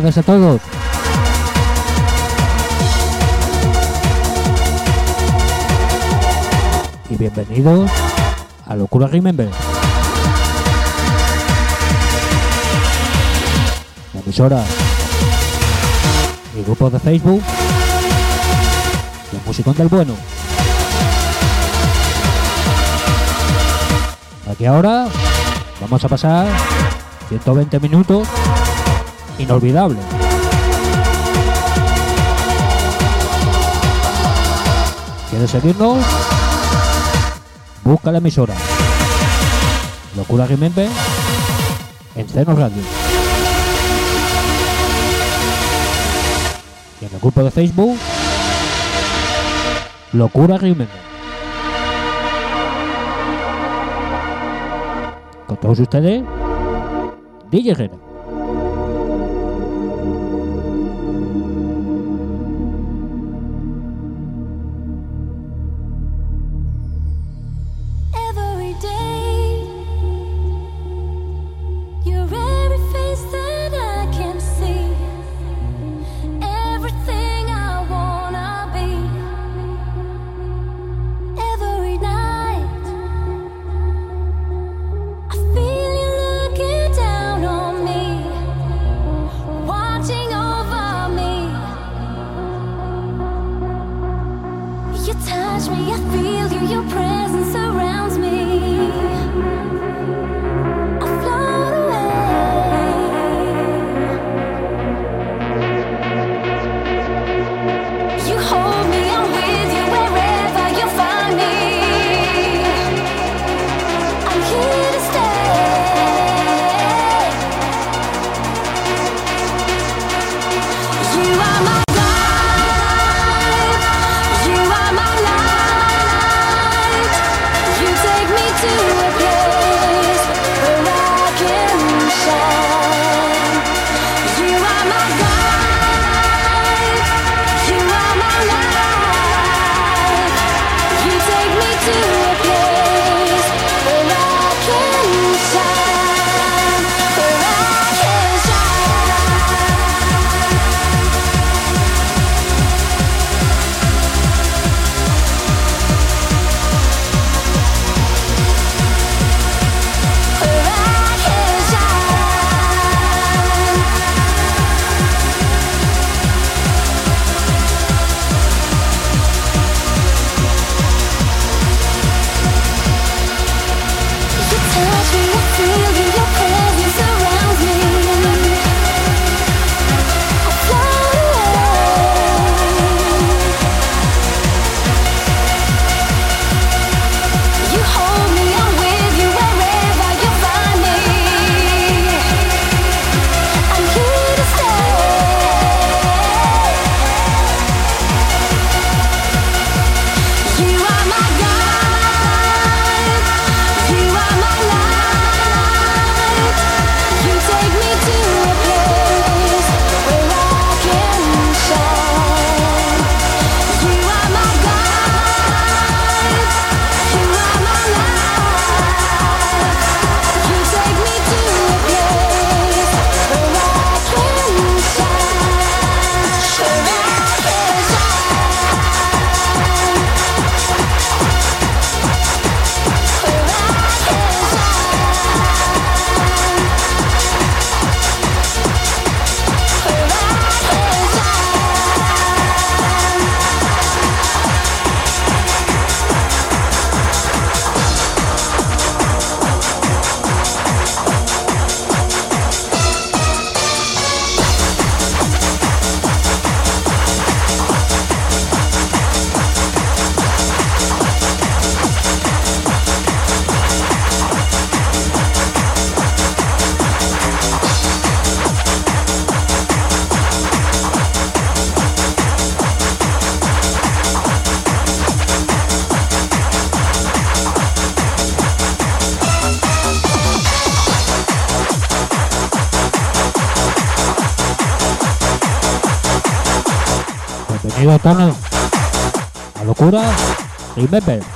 tardes a todos. Y bienvenidos a Locura Remember. La emisora. Mi grupo de Facebook. Los Musicón del Bueno. Aquí ahora vamos a pasar 120 minutos inolvidable. ¿Quieres seguirnos? Busca la emisora. Locura Jiménez en Cenos Radio. Y en el grupo de Facebook, Locura Jiménez. con todos ustedes, DJ Herrera. 拜拜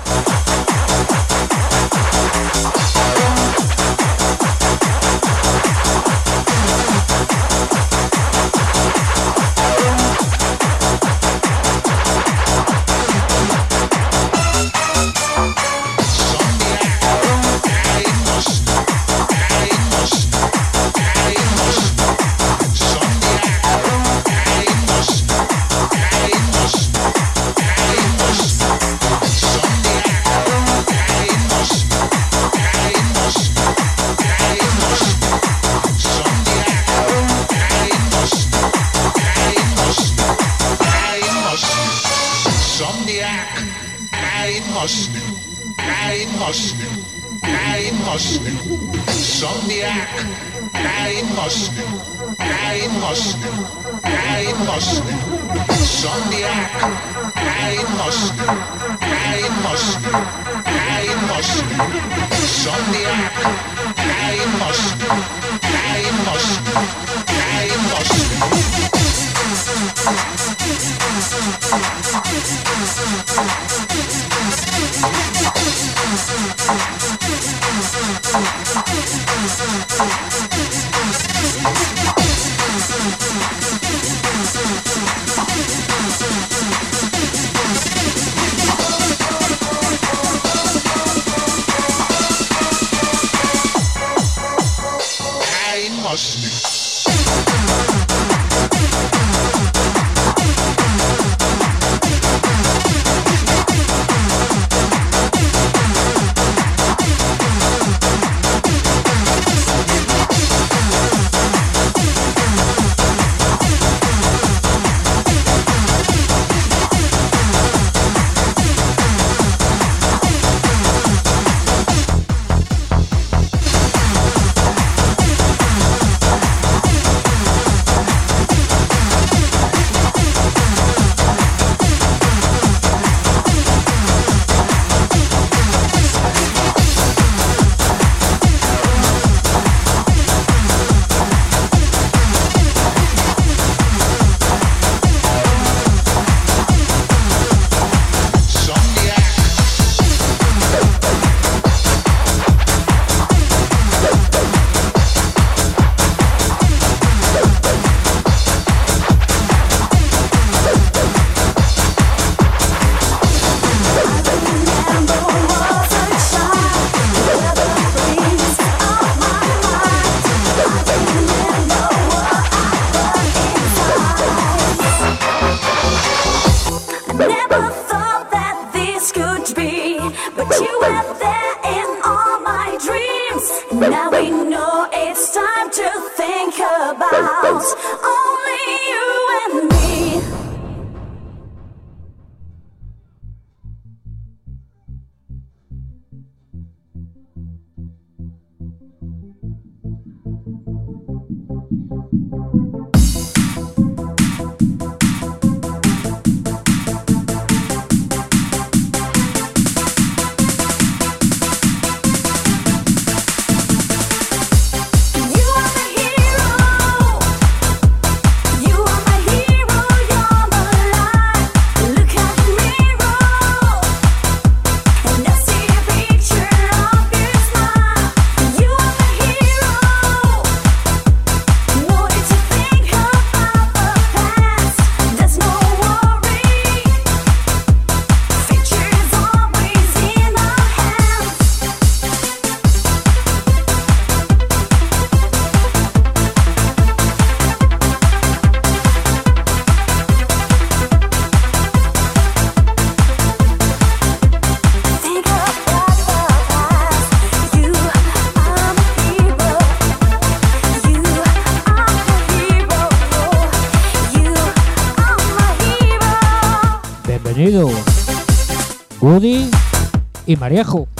y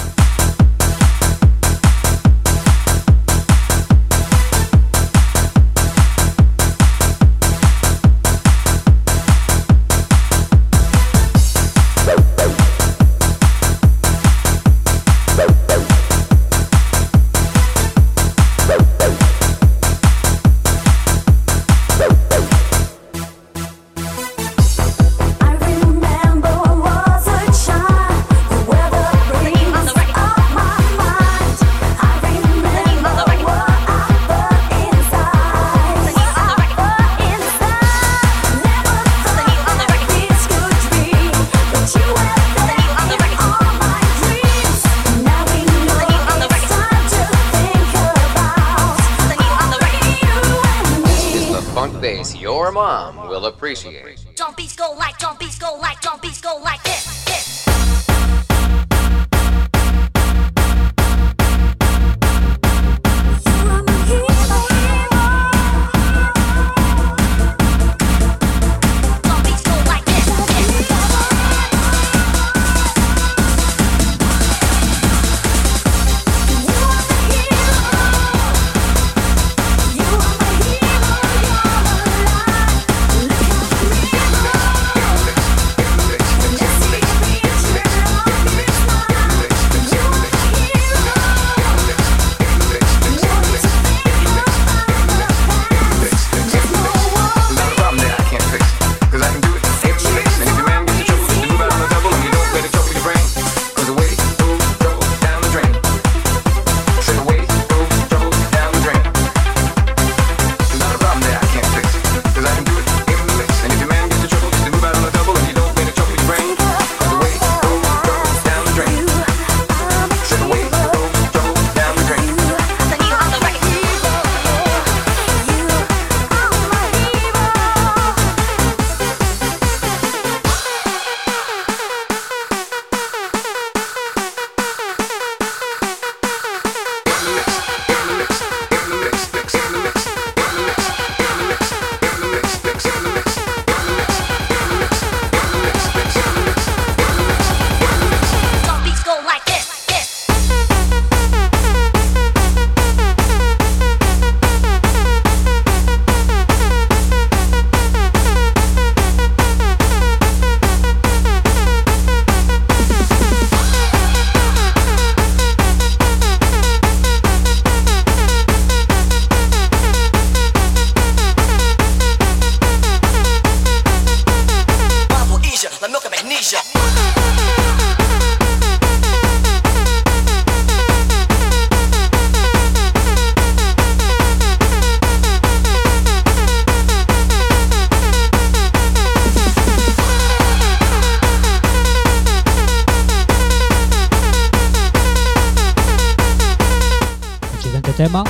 tema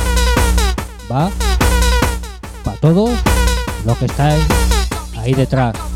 va para todos los que estáis ahí detrás.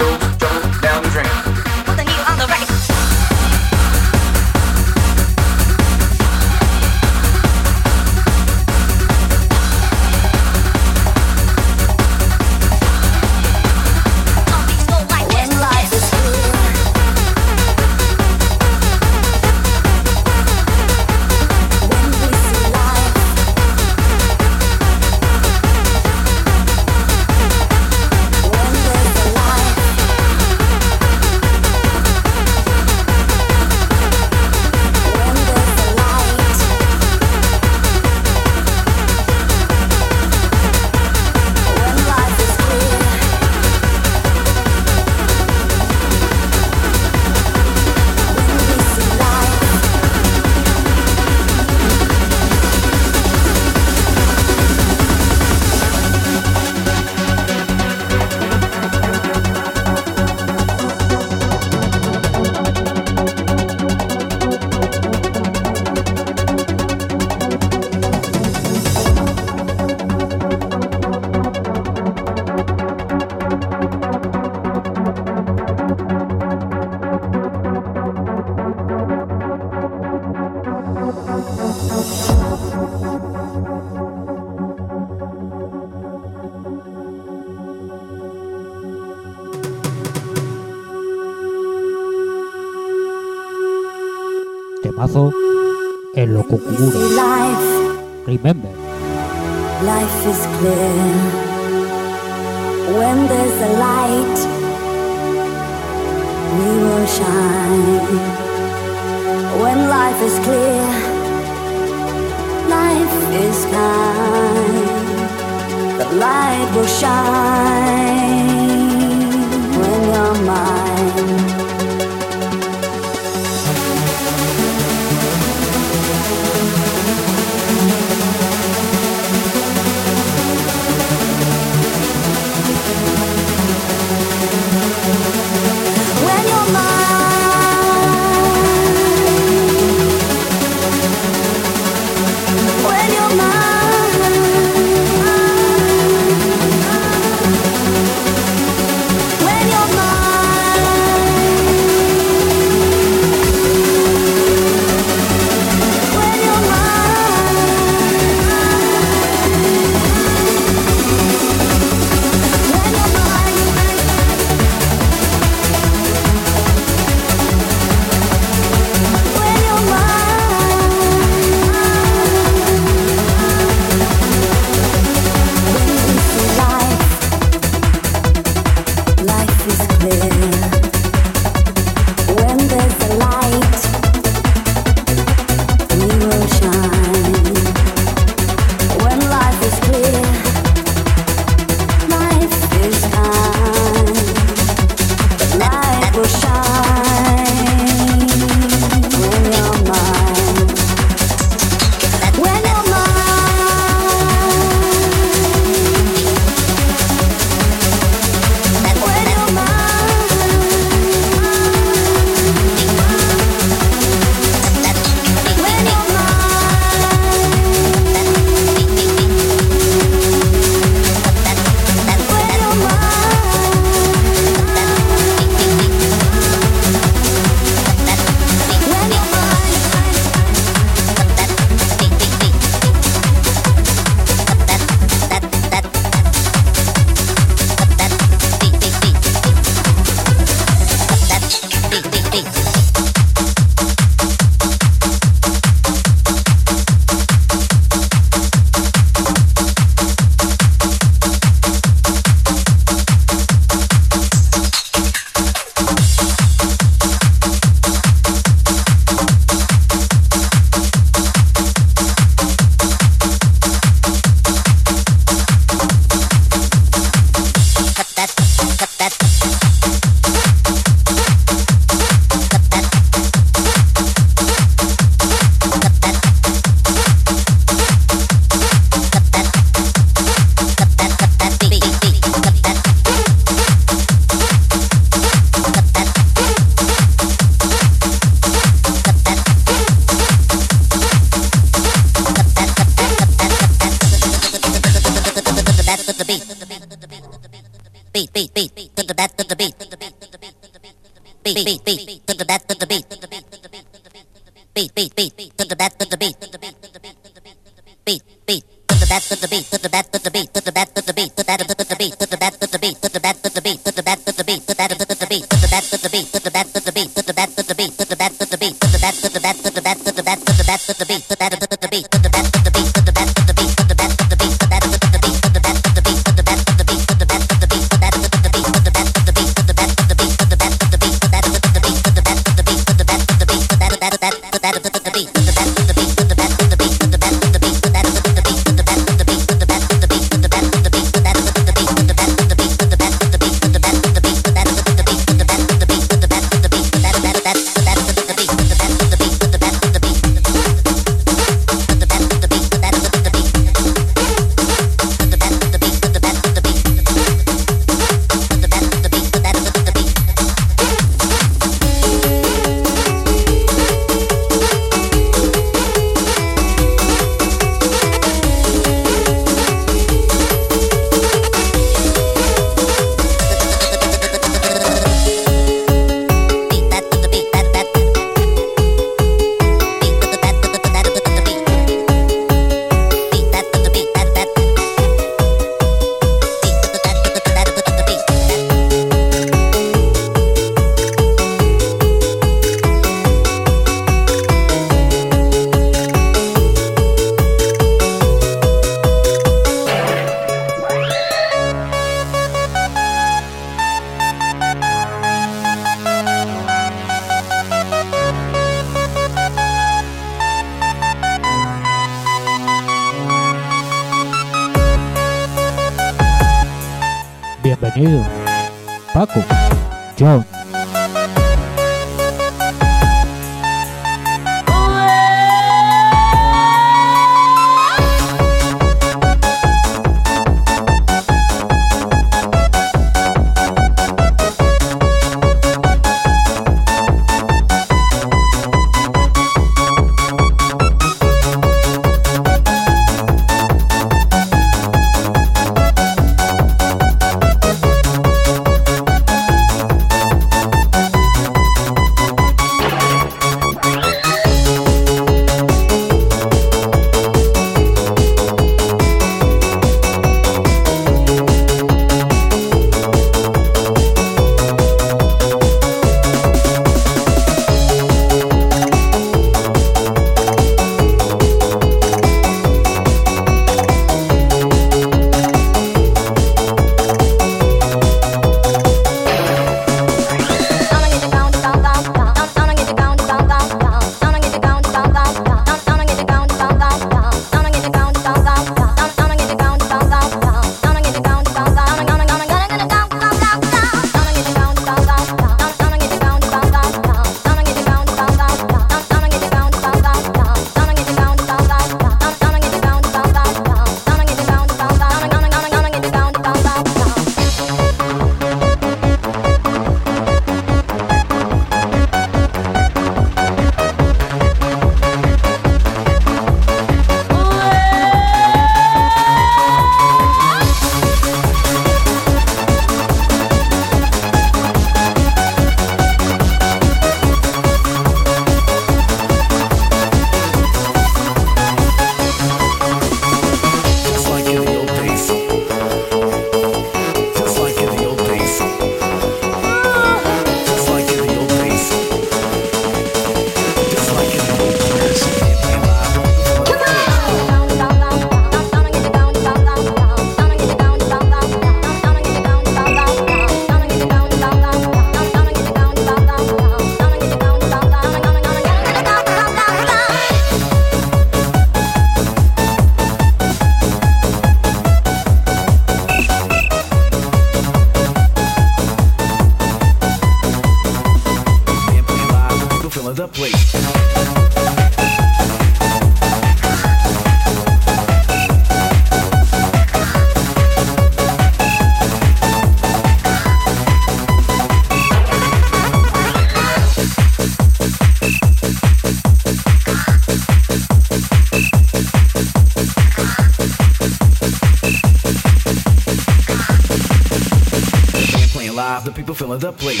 filling the plate.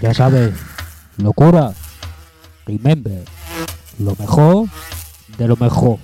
Ya sabes, locura. Remember, lo mejor de lo mejor.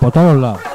Por todos lados.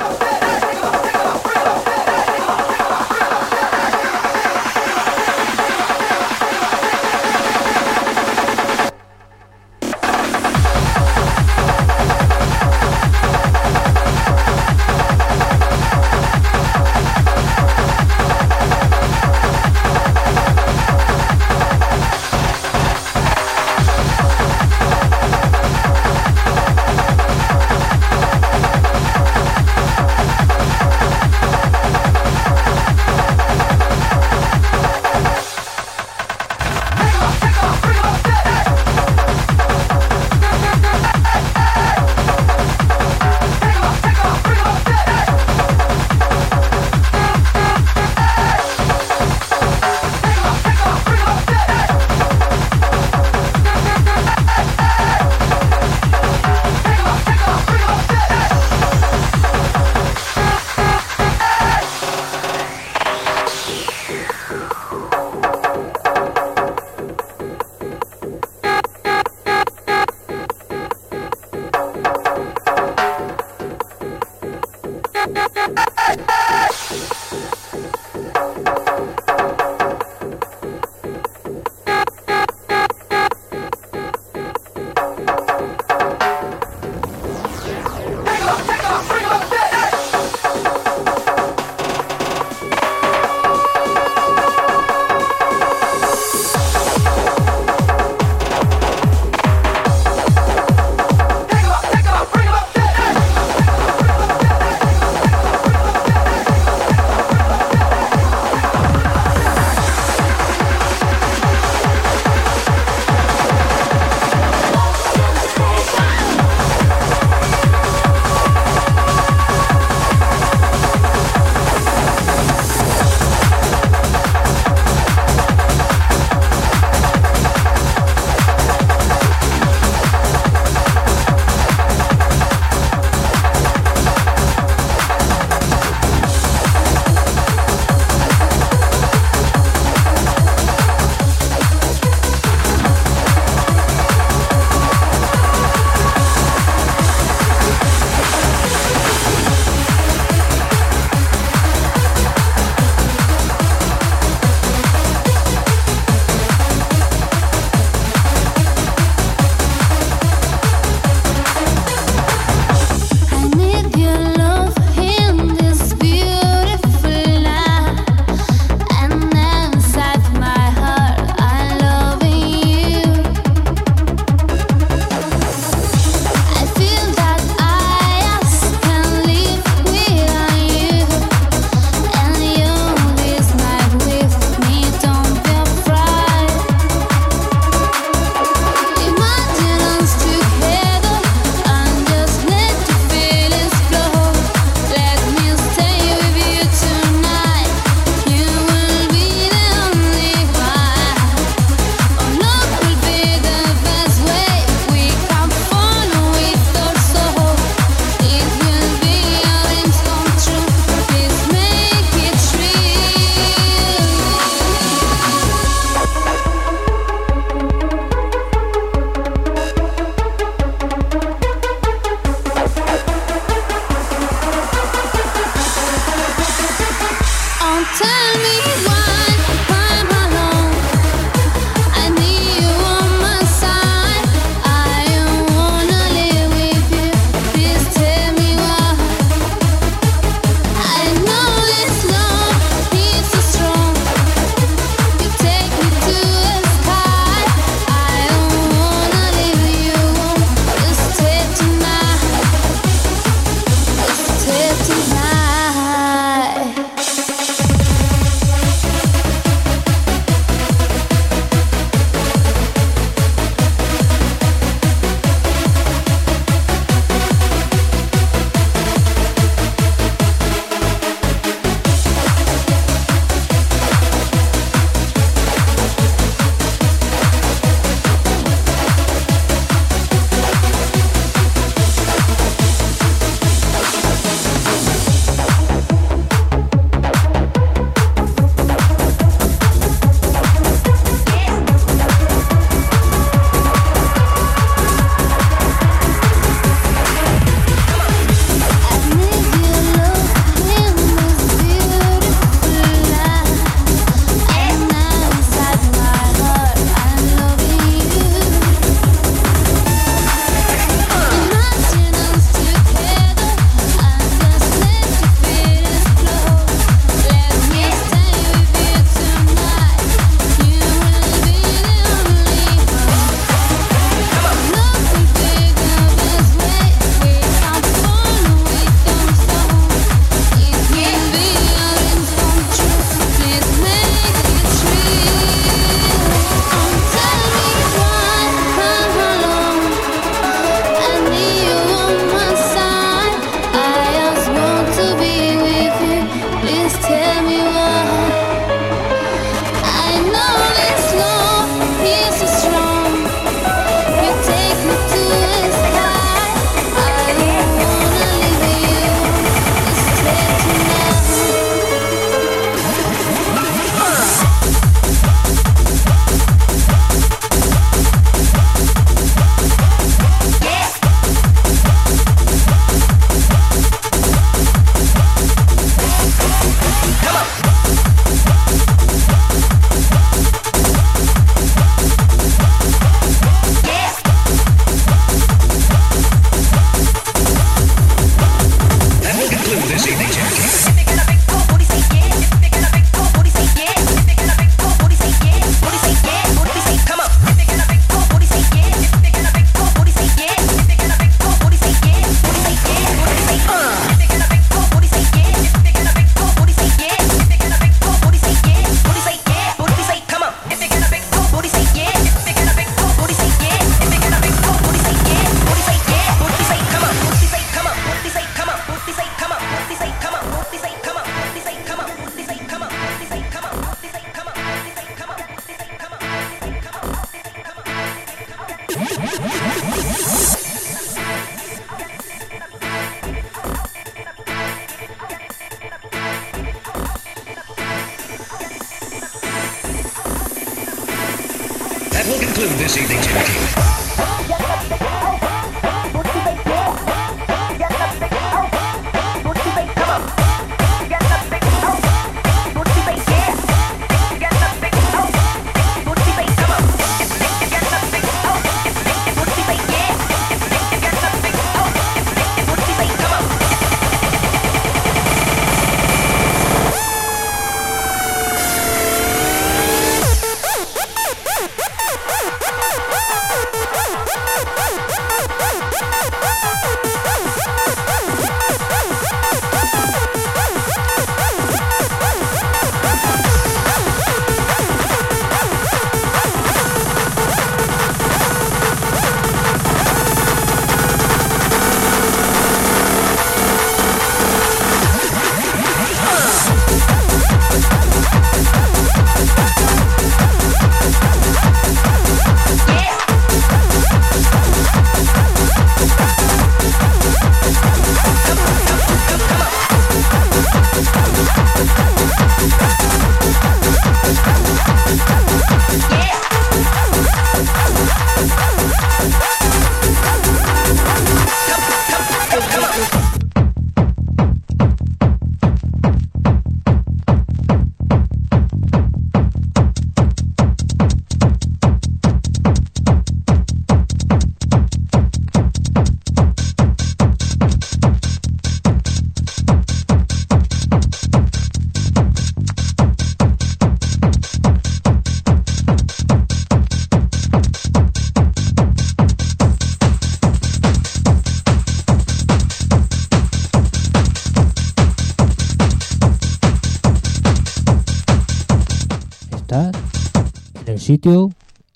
Sitio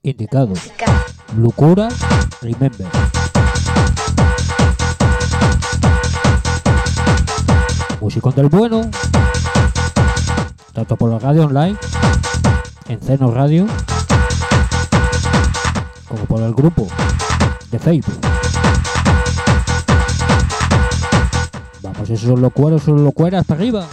indicado. Lucura Remember. Músico del bueno. Tanto por la radio online, en Ceno Radio, como por el grupo de Facebook. Vamos, esos locueros, esos locueras para arriba.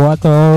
24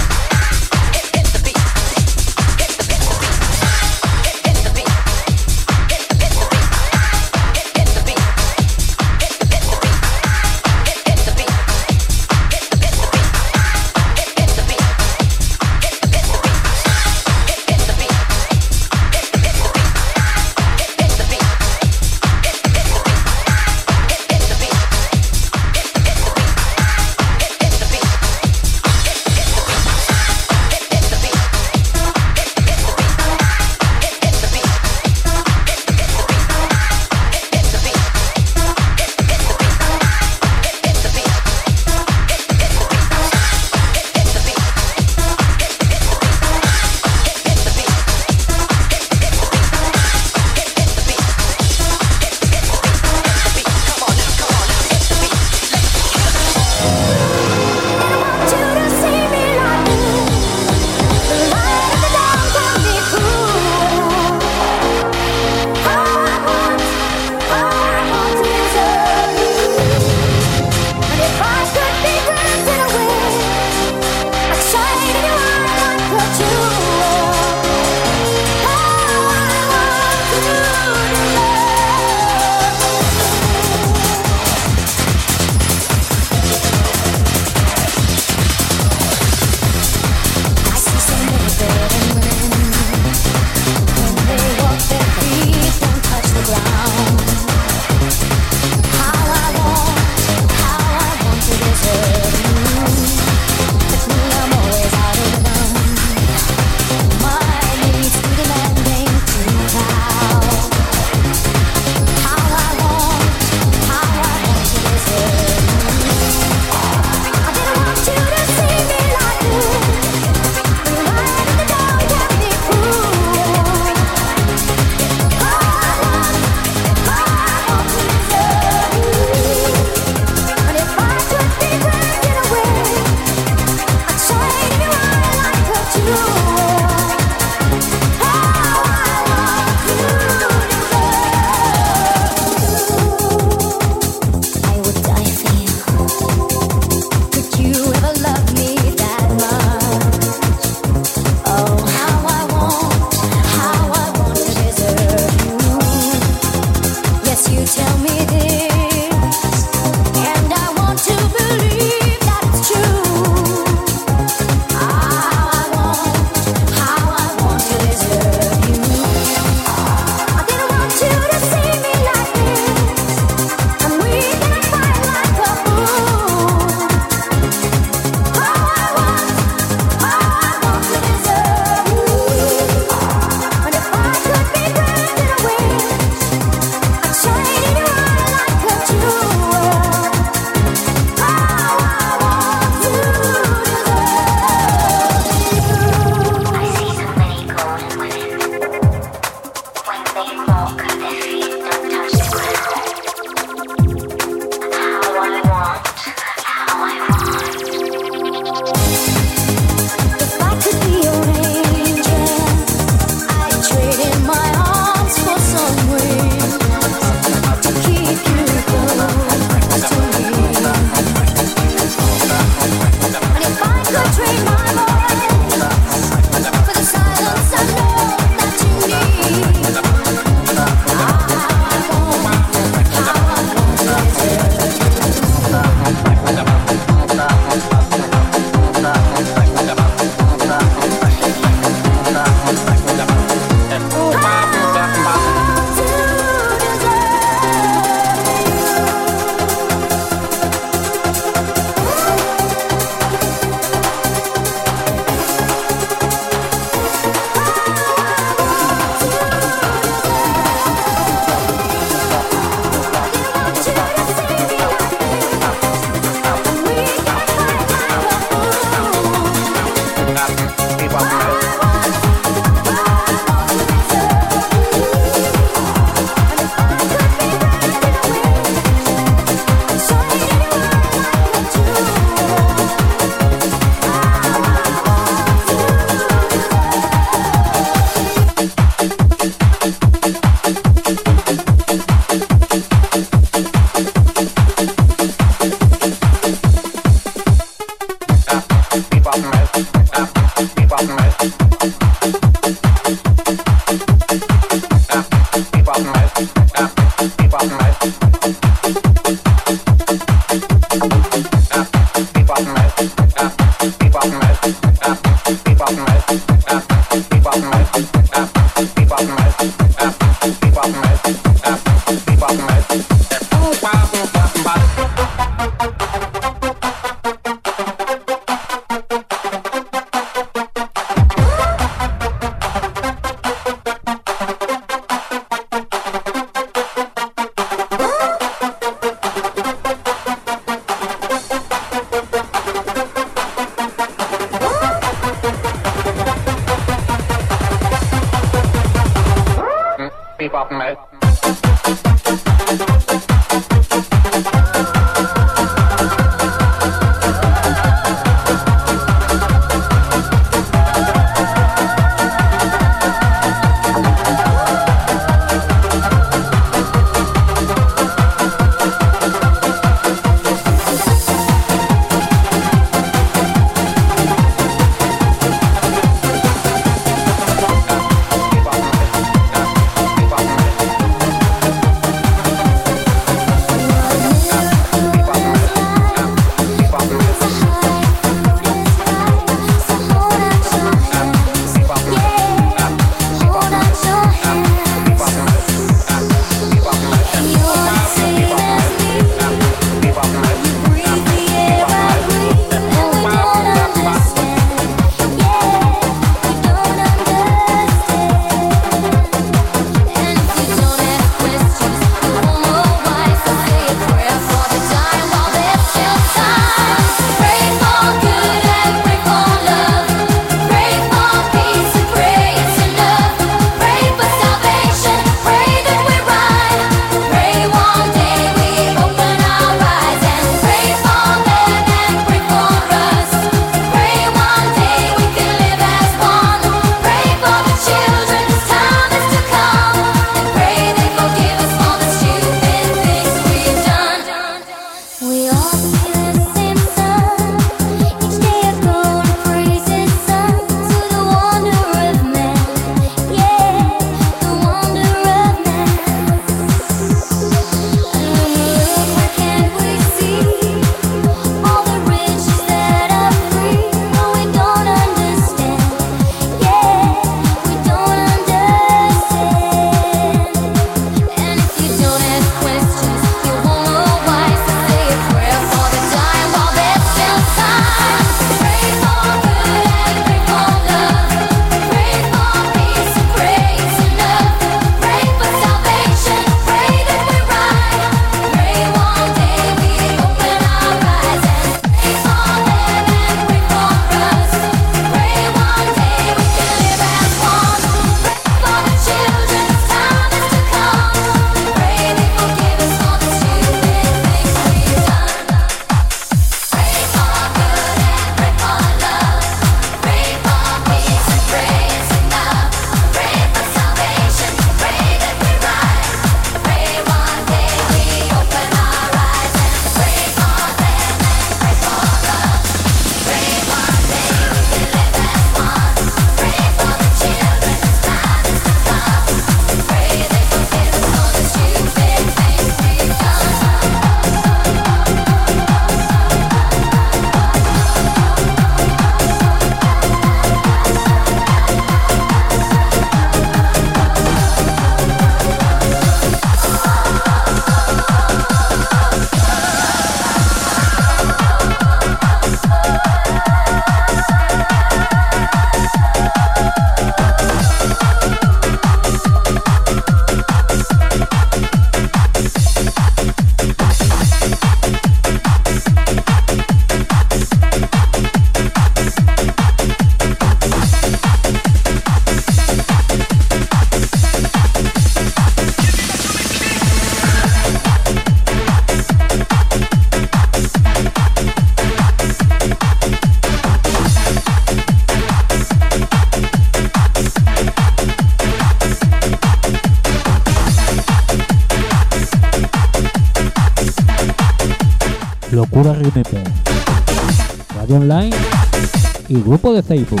Facebook.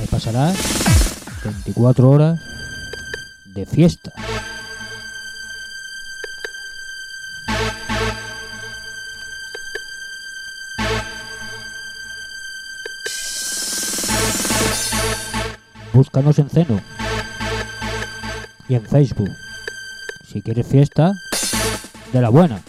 Me pasarás 24 horas de fiesta. Búscanos en Ceno y en Facebook. Si quieres fiesta, de la buena.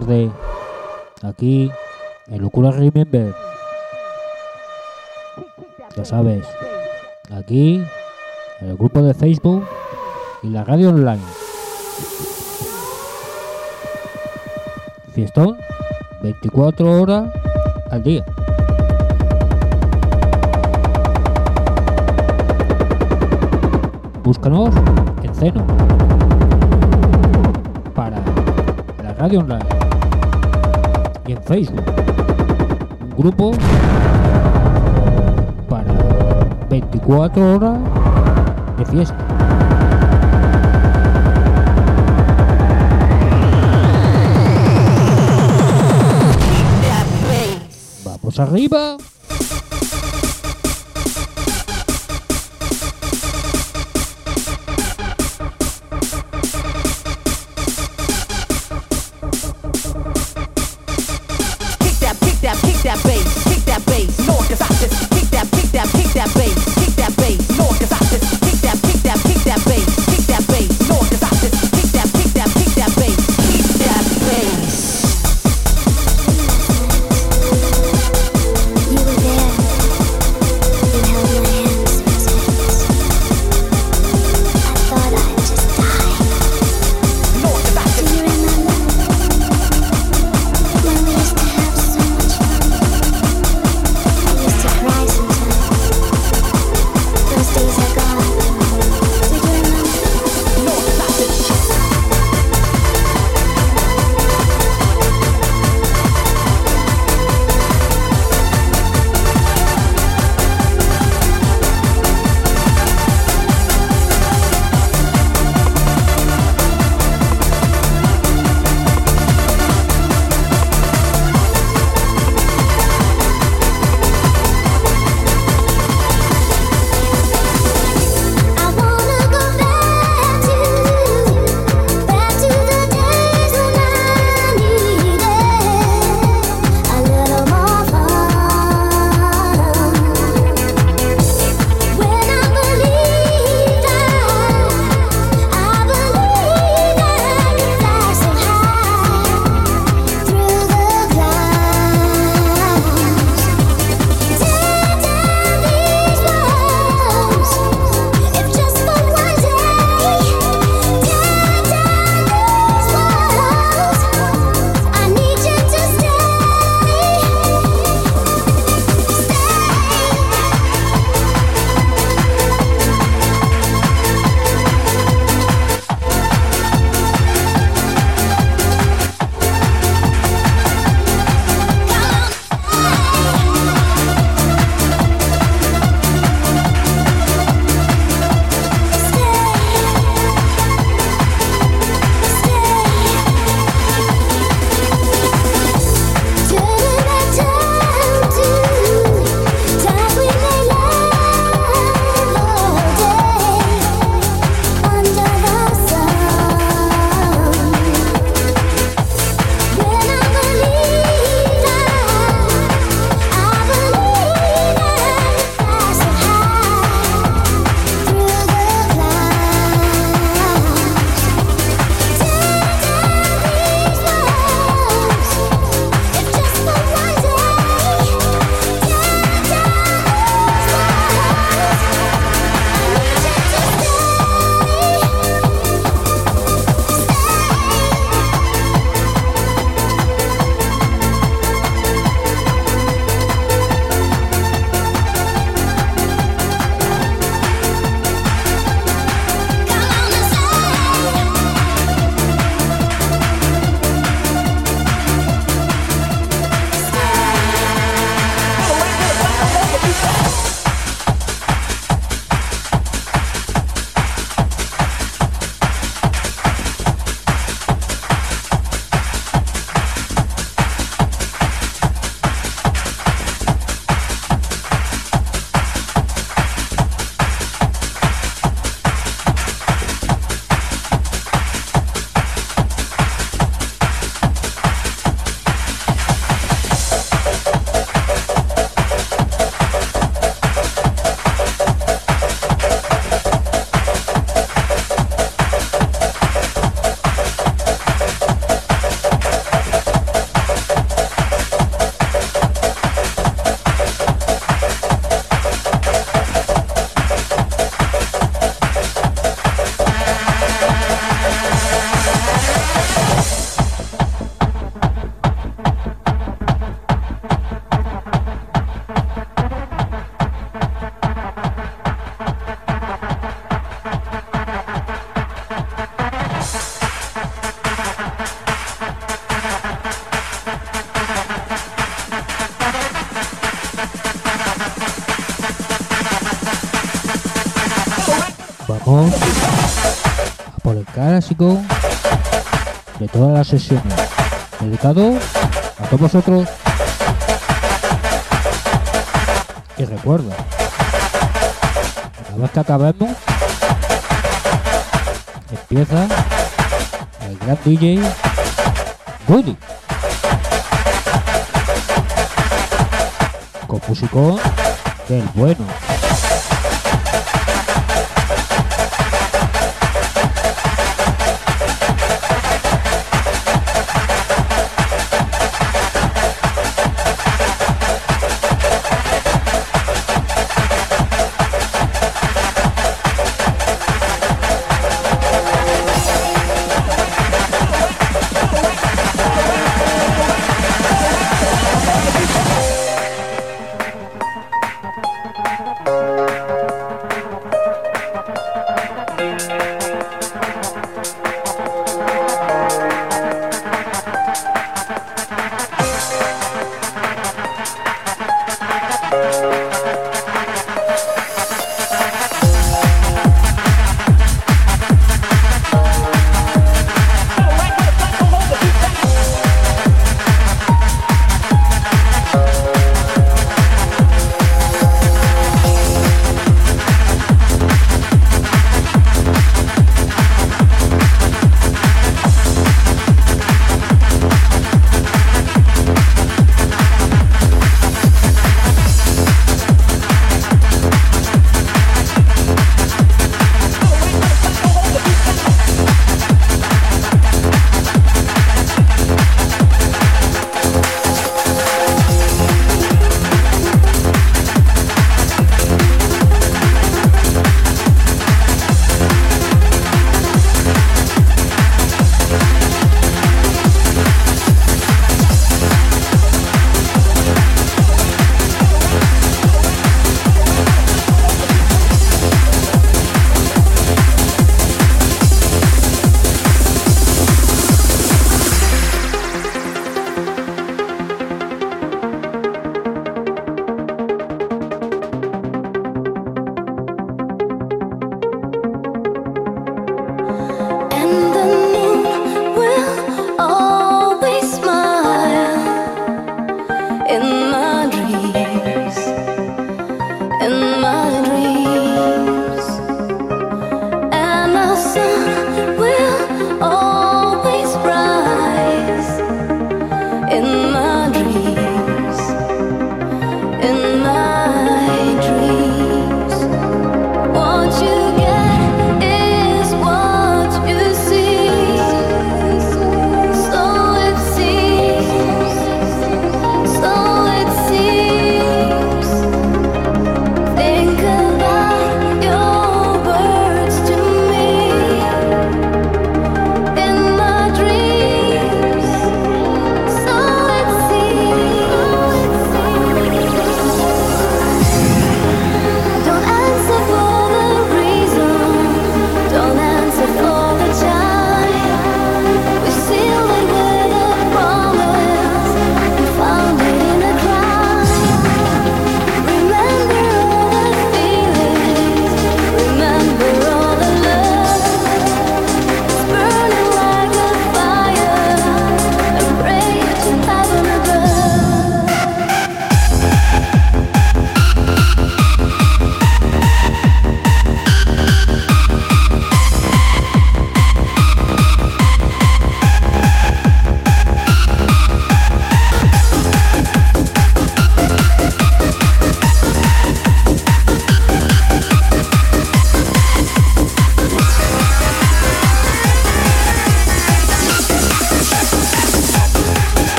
Tarde aquí en Locura Remember. Ya sabes, aquí en el grupo de Facebook y la radio online. Fiestón 24 horas al día. Búscanos en Ceno para la radio online y en Facebook un grupo para 24 horas de fiesta. Vamos arriba. De todas las sesiones. Dedicado a todos vosotros. Y recuerda, una vez que acabemos, empieza el gran DJ Woody. Con musicón del bueno.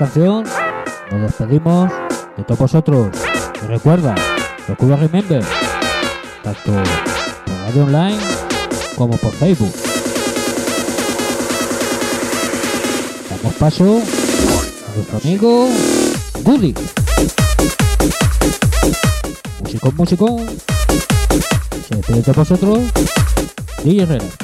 Canción nos despedimos de todos vosotros. Y recuerda, procura Remember, tanto por radio online como por Facebook. Damos paso a nuestro amigo Goody. Músico, músico. Se despide de vosotros. DJ.